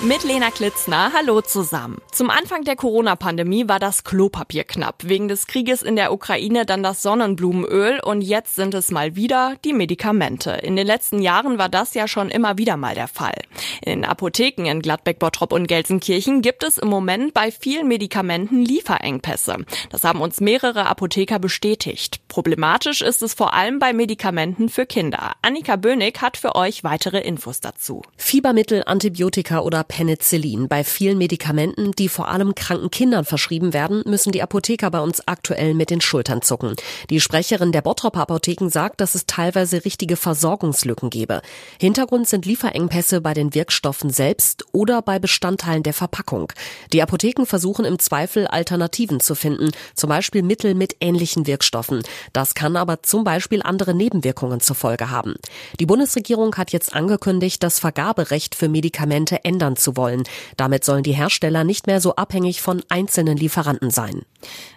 Mit Lena Klitzner, hallo zusammen. Zum Anfang der Corona-Pandemie war das Klopapier knapp. Wegen des Krieges in der Ukraine dann das Sonnenblumenöl und jetzt sind es mal wieder die Medikamente. In den letzten Jahren war das ja schon immer wieder mal der Fall. In Apotheken in Gladbeck, Bottrop und Gelsenkirchen gibt es im Moment bei vielen Medikamenten Lieferengpässe. Das haben uns mehrere Apotheker bestätigt. Problematisch ist es vor allem bei Medikamenten für Kinder. Annika Bönig hat für euch weitere Infos dazu. Fiebermittel, Antibiotika oder Penicillin. Bei vielen Medikamenten, die vor allem kranken Kindern verschrieben werden, müssen die Apotheker bei uns aktuell mit den Schultern zucken. Die Sprecherin der Bottroper Apotheken sagt, dass es teilweise richtige Versorgungslücken gebe. Hintergrund sind Lieferengpässe bei den Wirkstoffen selbst oder bei Bestandteilen der Verpackung. Die Apotheken versuchen im Zweifel Alternativen zu finden, zum Beispiel Mittel mit ähnlichen Wirkstoffen. Das kann aber zum Beispiel andere Nebenwirkungen zur Folge haben. Die Bundesregierung hat jetzt angekündigt, das Vergaberecht für Medikamente ändern zu wollen. Damit sollen die Hersteller nicht mehr so abhängig von einzelnen Lieferanten sein.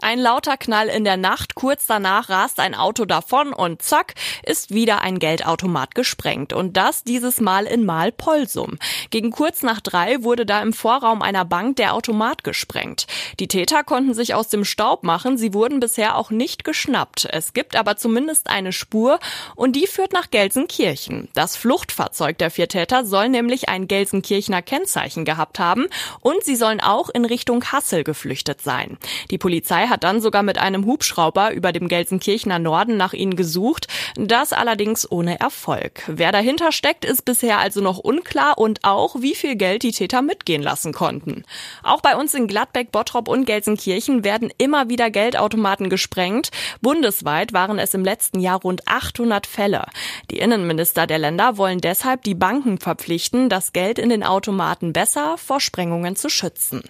Ein lauter Knall in der Nacht, kurz danach rast ein Auto davon und zack, ist wieder ein Geldautomat gesprengt. Und das dieses Mal in Malpolsum. Gegen kurz nach drei wurde da im Vorraum einer Bank der Automat gesprengt. Die Täter konnten sich aus dem Staub machen, sie wurden bisher auch nicht geschnappt. Es gibt aber zumindest eine Spur und die führt nach Gelsenkirchen. Das Fluchtfahrzeug der vier Täter soll nämlich ein Gelsenkirchener Kennzeichen gehabt haben und sie sollen auch in Richtung Hassel geflüchtet sein. Die Polizei hat dann sogar mit einem Hubschrauber über dem Gelsenkirchener Norden nach ihnen gesucht, das allerdings ohne Erfolg. Wer dahinter steckt, ist bisher also noch unklar und auch, wie viel Geld die Täter mitgehen lassen konnten. Auch bei uns in Gladbeck, Bottrop und Gelsenkirchen werden immer wieder Geldautomaten gesprengt. Bundesweit waren es im letzten Jahr rund 800 Fälle. Die Innenminister der Länder wollen deshalb die Banken verpflichten, das Geld in den Automaten besser vor Sprengungen zu schützen.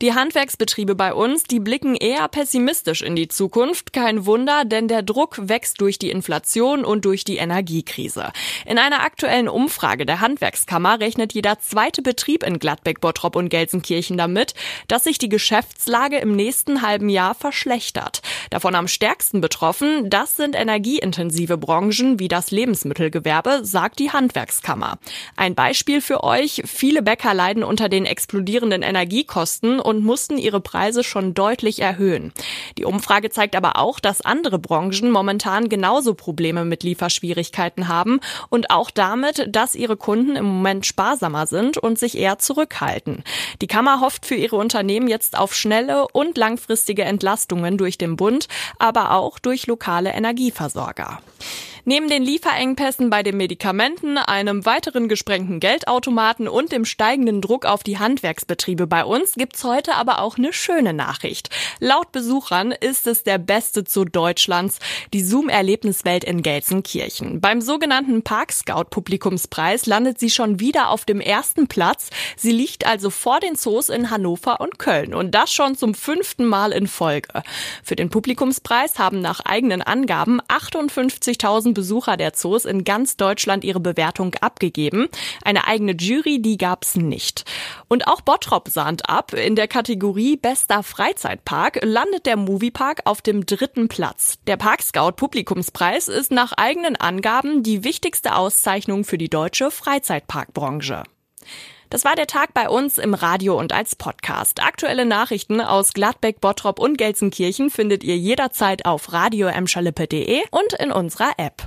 Die Handwerksbetriebe bei uns, die blicken eher pessimistisch in die Zukunft. Kein Wunder, denn der Druck wächst durch die Inflation und durch die Energiekrise. In einer aktuellen Umfrage der Handwerkskammer rechnet jeder zweite Betrieb in Gladbeck, Bottrop und Gelsenkirchen damit, dass sich die Geschäftslage im nächsten halben Jahr verschlechtert. Davon am stärksten betroffen, das sind energieintensive Branchen wie das Lebensmittelgewerbe, sagt die Handwerkskammer. Ein Beispiel für euch, viele Bäcker leiden unter den explodierenden Energiekosten und mussten ihre Preise schon deutlich erhöhen. Die Umfrage zeigt aber auch, dass andere Branchen momentan genauso Probleme mit Lieferschwierigkeiten haben und auch damit, dass ihre Kunden im Moment sparsamer sind und sich eher zurückhalten. Die Kammer hofft für ihre Unternehmen jetzt auf schnelle und langfristige Entlastungen durch den Bund, aber auch durch lokale Energieversorger. Neben den Lieferengpässen bei den Medikamenten, einem weiteren gesprengten Geldautomaten und dem steigenden Druck auf die Handwerksbetriebe bei uns gibt's heute aber auch eine schöne Nachricht. Laut Besuchern ist es der beste Zoo Deutschlands, die Zoom-Erlebniswelt in Gelsenkirchen. Beim sogenannten Park Scout Publikumspreis landet sie schon wieder auf dem ersten Platz. Sie liegt also vor den Zoos in Hannover und Köln und das schon zum fünften Mal in Folge. Für den Publikumspreis haben nach eigenen Angaben 58.000 Besucher der Zoos in ganz Deutschland ihre Bewertung abgegeben. Eine eigene Jury, die gab's nicht. Und auch Bottrop sahnt ab. In der Kategorie Bester Freizeitpark landet der Moviepark auf dem dritten Platz. Der Park Publikumspreis ist nach eigenen Angaben die wichtigste Auszeichnung für die deutsche Freizeitparkbranche. Das war der Tag bei uns im Radio und als Podcast. Aktuelle Nachrichten aus Gladbeck, Bottrop und Gelsenkirchen findet ihr jederzeit auf radio und in unserer App.